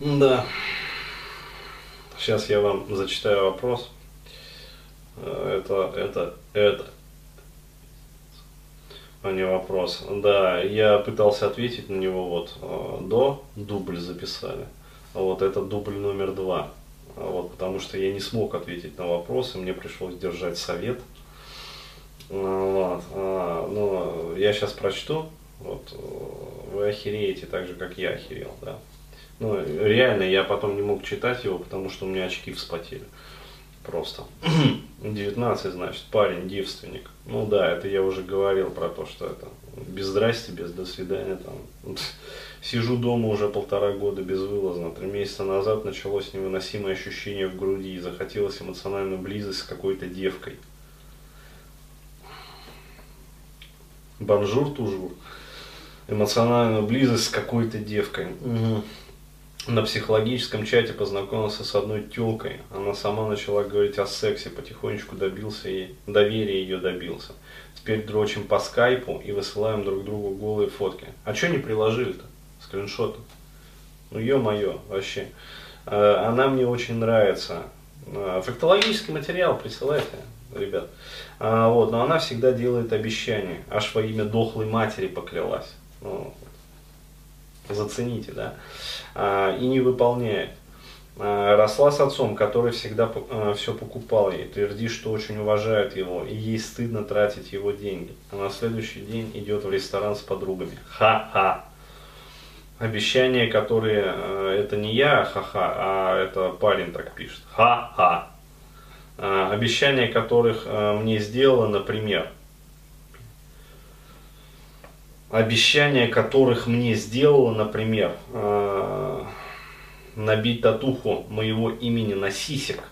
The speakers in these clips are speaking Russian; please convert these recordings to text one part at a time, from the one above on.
Да. Сейчас я вам зачитаю вопрос. Э, Это, это, это. А не вопрос. Да, я пытался ответить на него вот э, до, дубль записали. А Вот это дубль номер два. А Вот, потому что я не смог ответить на вопросы, мне пришлось держать совет. А, Вот, но я сейчас прочту, вот, э, вы охереете так же, как я охерел, да. Ну, реально, я потом не мог читать его, потому что у меня очки вспотели. Просто. 19, значит, парень, девственник. Ну да, это я уже говорил про то, что это без здрасте, без до свидания. Там. Сижу дома уже полтора года безвылазно. Три месяца назад началось невыносимое ощущение в груди и захотелось эмоциональную близость с какой-то девкой. Bonjour toujours. Эмоциональную близость с какой-то девкой. Мгм. На психологическом чате познакомился с одной телкой. Она сама начала говорить о сексе, потихонечку добился ей, доверия ее добился. Теперь дрочим по скайпу и высылаем друг другу голые фотки. А что не приложили-то? Скриншоты. Ну ё-моё, вообще. Э, Она мне очень нравится. Э, Фактологический материал присылайте, ребят. А, Вот, но она всегда делает обещания. Аж во имя дохлой матери поклялась. Ну, зацените, да, А, и не выполняет. А, Росла с отцом, который всегда все покупал ей, твердит, что очень уважает его, и ей стыдно тратить его деньги. А на следующий день идет в ресторан с подругами. Ха-ха. Обещания, которые, это не я, ха-ха, а это парень так пишет. Ха-ха. А, Обещания, которых мне сделала, например, обещания, которых мне сделала, например, э, набить татуху моего имени на сисек.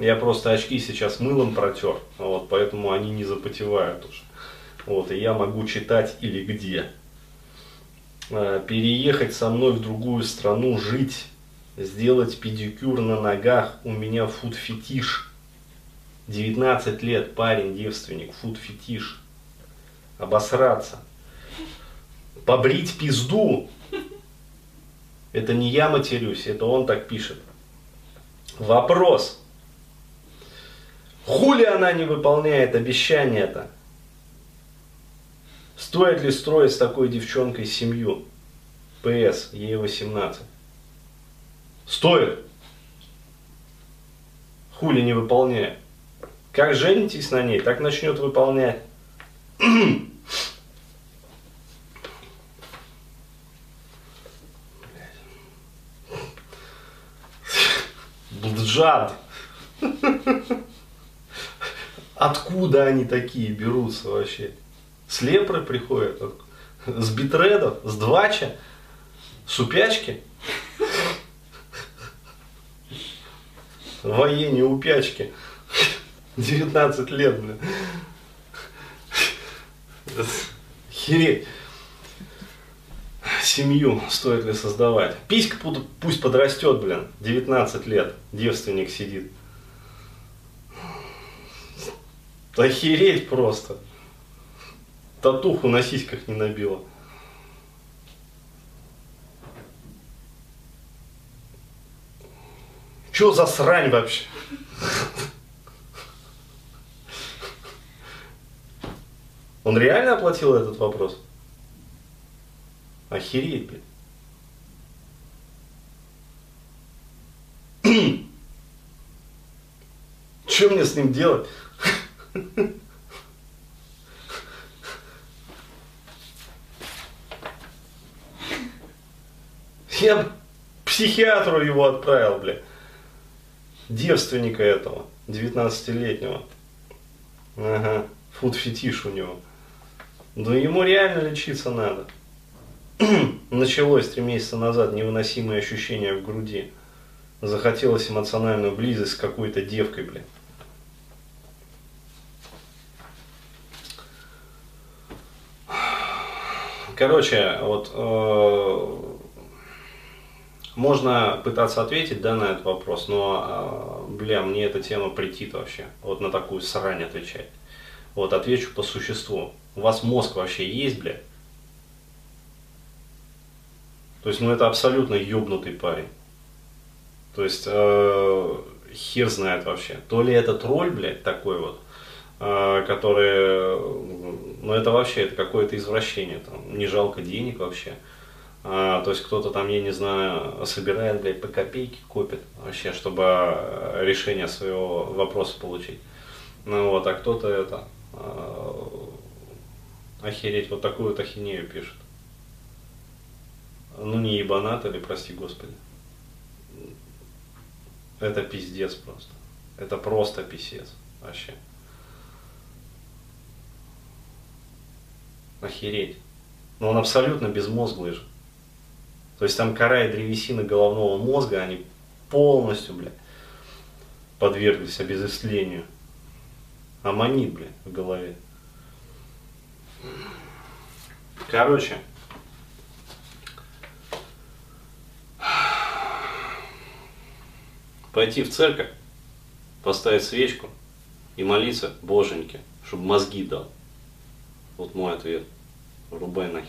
Я просто очки сейчас мылом протер, вот, поэтому они не запотевают уже. Вот, и я могу читать или где. Э, Переехать со мной в другую страну, жить, сделать педикюр на ногах, у меня фуд-фетиш. 19 лет, парень, девственник, фуд-фетиш. Обосраться. Побрить пизду. Это не я матерюсь, это он так пишет. Вопрос. Хули она не выполняет обещание-то? Стоит ли строить с такой девчонкой семью? ПС, ей 18. Стоит. Хули не выполняет. Как женитесь на ней, так начнет выполнять. Блджад. Откуда они такие берутся вообще? С лепры приходят? С битредов? С двача? С упячки? Военные упячки. 19 лет, блин. Хереть. Семью стоит ли создавать? Писька пу- пусть подрастет, блин. 19 лет. Девственник сидит. Охереть просто. Татуху на сиськах не набила. Че за срань вообще? Он реально оплатил этот вопрос? Охереть, блин. Что мне с ним делать? Я психиатру его отправил, бля. Девственника этого, 19-летнего. Ага, фуд-фетиш у него. Да ему реально лечиться надо. Началось три месяца назад невыносимые ощущения в груди. Захотелось эмоциональную близость с какой-то девкой, блин. Короче, вот э, можно пытаться ответить да, на этот вопрос, но, э, бля, мне эта тема претит вообще, вот на такую срань отвечать. Вот отвечу по существу. У вас мозг вообще есть, блядь? То есть, ну это абсолютно ёбнутый парень. То есть, э, хер знает вообще. То ли это тролль, блядь, такой вот, э, который, ну это вообще, это какое-то извращение, там, не жалко денег вообще. А, то есть кто-то там, я не знаю, собирает, блядь, по копейке, копит вообще, чтобы решение своего вопроса получить. Ну вот, а кто-то это, э, охереть, вот такую вот ахинею пишет. Ну не ебанат или, прости господи. Это пиздец просто. Это просто писец вообще. Охереть. Но он абсолютно безмозглый же. То есть там кора и древесина головного мозга, они полностью, блядь, подверглись обезысллению. Аммонит, блядь, в голове. Короче, пойти в церковь, поставить свечку и молиться Боженьке, чтобы мозги дал. Вот мой ответ. Рубай нахер.